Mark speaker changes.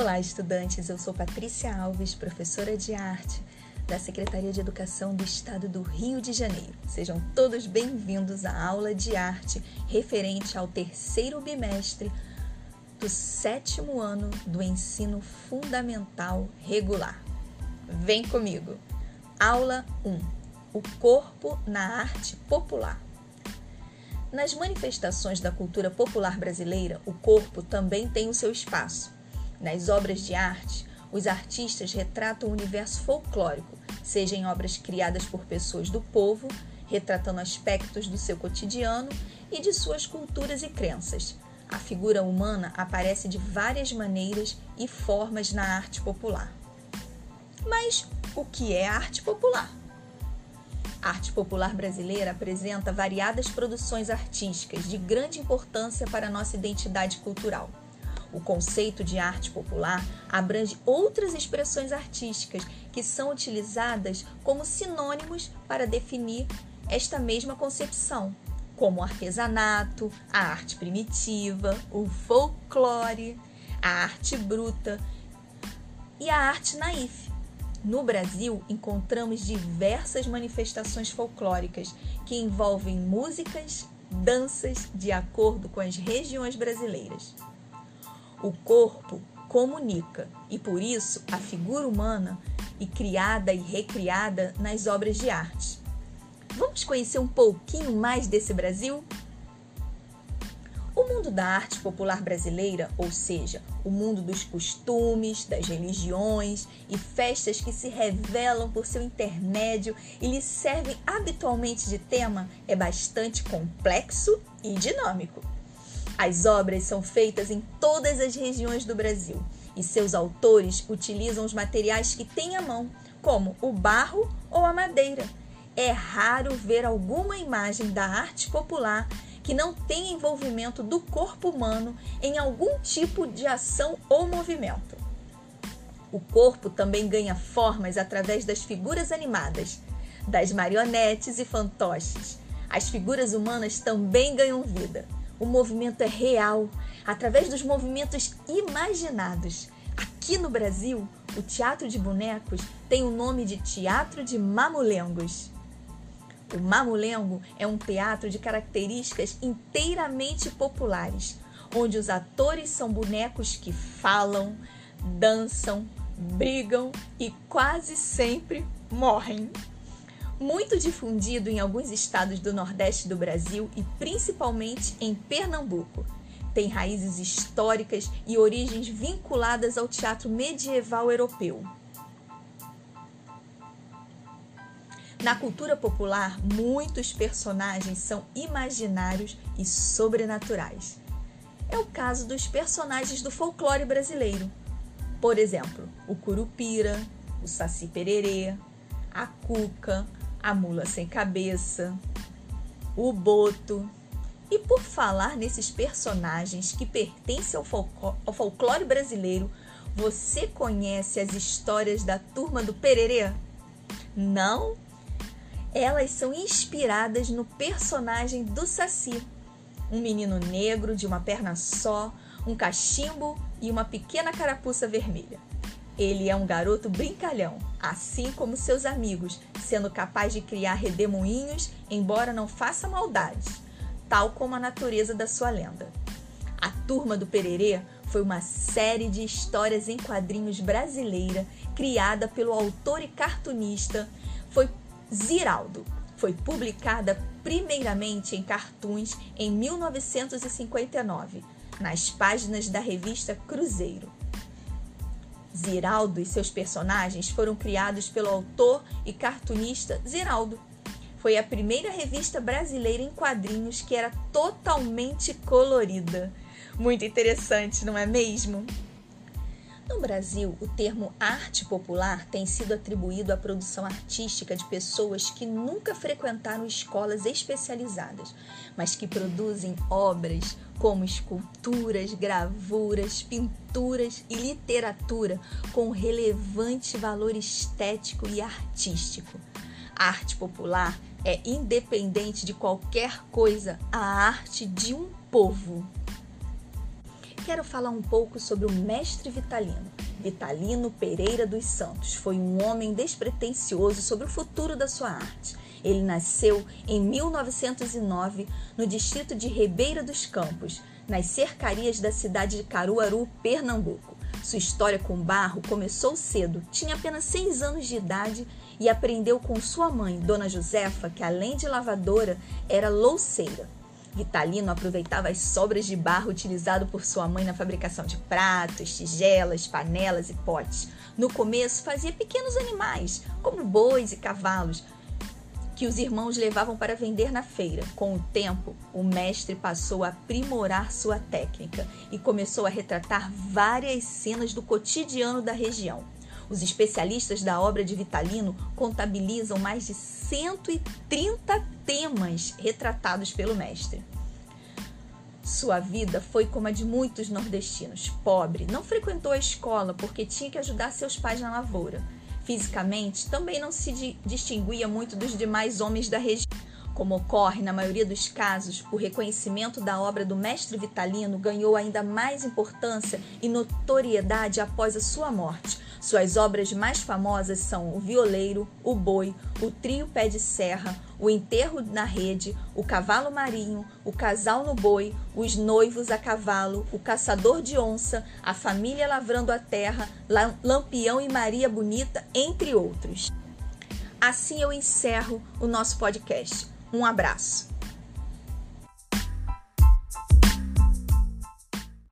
Speaker 1: Olá, estudantes. Eu sou Patrícia Alves, professora de arte da Secretaria de Educação do Estado do Rio de Janeiro. Sejam todos bem-vindos à aula de arte referente ao terceiro bimestre do sétimo ano do ensino fundamental regular. Vem comigo. Aula 1: O corpo na arte popular. Nas manifestações da cultura popular brasileira, o corpo também tem o seu espaço. Nas obras de arte, os artistas retratam o universo folclórico, seja em obras criadas por pessoas do povo, retratando aspectos do seu cotidiano e de suas culturas e crenças. A figura humana aparece de várias maneiras e formas na arte popular. Mas o que é arte popular? A arte popular brasileira apresenta variadas produções artísticas de grande importância para a nossa identidade cultural. O conceito de arte popular abrange outras expressões artísticas que são utilizadas como sinônimos para definir esta mesma concepção, como o artesanato, a arte primitiva, o folclore, a arte bruta e a arte naif, no Brasil, encontramos diversas manifestações folclóricas que envolvem músicas, danças de acordo com as regiões brasileiras. O corpo comunica e por isso a figura humana é criada e recriada nas obras de arte. Vamos conhecer um pouquinho mais desse Brasil? O mundo da arte popular brasileira, ou seja, o mundo dos costumes, das religiões e festas que se revelam por seu intermédio e lhe servem habitualmente de tema, é bastante complexo e dinâmico. As obras são feitas em todas as regiões do Brasil e seus autores utilizam os materiais que têm à mão, como o barro ou a madeira. É raro ver alguma imagem da arte popular que não tem envolvimento do corpo humano em algum tipo de ação ou movimento. O corpo também ganha formas através das figuras animadas, das marionetes e fantoches. As figuras humanas também ganham vida. O movimento é real, através dos movimentos imaginados. Aqui no Brasil, o teatro de bonecos tem o nome de Teatro de Mamulengos. O Mamulengo é um teatro de características inteiramente populares, onde os atores são bonecos que falam, dançam, brigam e quase sempre morrem. Muito difundido em alguns estados do Nordeste do Brasil e principalmente em Pernambuco. Tem raízes históricas e origens vinculadas ao teatro medieval europeu. Na cultura popular, muitos personagens são imaginários e sobrenaturais. É o caso dos personagens do folclore brasileiro. Por exemplo, o Curupira, o Saci Pererê, a Cuca, a Mula Sem Cabeça, o Boto. E por falar nesses personagens que pertencem ao, ao folclore brasileiro, você conhece as histórias da turma do Pererê? Não? elas são inspiradas no personagem do Saci, um menino negro de uma perna só, um cachimbo e uma pequena carapuça vermelha. Ele é um garoto brincalhão, assim como seus amigos, sendo capaz de criar redemoinhos, embora não faça maldades, tal como a natureza da sua lenda. A Turma do Pererê foi uma série de histórias em quadrinhos brasileira criada pelo autor e cartunista. Foi Ziraldo foi publicada primeiramente em cartoons em 1959, nas páginas da revista Cruzeiro. Ziraldo e seus personagens foram criados pelo autor e cartunista Ziraldo. Foi a primeira revista brasileira em quadrinhos que era totalmente colorida. Muito interessante, não é mesmo? No Brasil, o termo arte popular tem sido atribuído à produção artística de pessoas que nunca frequentaram escolas especializadas, mas que produzem obras como esculturas, gravuras, pinturas e literatura com relevante valor estético e artístico. A arte popular é independente de qualquer coisa, a arte de um povo. Quero falar um pouco sobre o mestre Vitalino. Vitalino Pereira dos Santos foi um homem despretensioso sobre o futuro da sua arte. Ele nasceu em 1909 no distrito de Ribeira dos Campos, nas cercarias da cidade de Caruaru, Pernambuco. Sua história com barro começou cedo, tinha apenas seis anos de idade e aprendeu com sua mãe, Dona Josefa, que além de lavadora, era louceira. Vitalino aproveitava as sobras de barro utilizado por sua mãe na fabricação de pratos, tigelas, panelas e potes. No começo, fazia pequenos animais, como bois e cavalos, que os irmãos levavam para vender na feira. Com o tempo, o mestre passou a aprimorar sua técnica e começou a retratar várias cenas do cotidiano da região. Os especialistas da obra de Vitalino contabilizam mais de 130 temas retratados pelo mestre. Sua vida foi como a de muitos nordestinos, pobre, não frequentou a escola porque tinha que ajudar seus pais na lavoura Fisicamente, também não se distinguia muito dos demais homens da região. Como ocorre na maioria dos casos, o reconhecimento da obra do mestre Vitalino ganhou ainda mais importância e notoriedade após a sua morte. Suas obras mais famosas são O Violeiro, O Boi, O Trio Pé de Serra, O Enterro na Rede, O Cavalo Marinho, O Casal no Boi, Os Noivos a Cavalo, O Caçador de Onça, A Família Lavrando a Terra, Lampião e Maria Bonita, entre outros. Assim eu encerro o nosso podcast. Um abraço.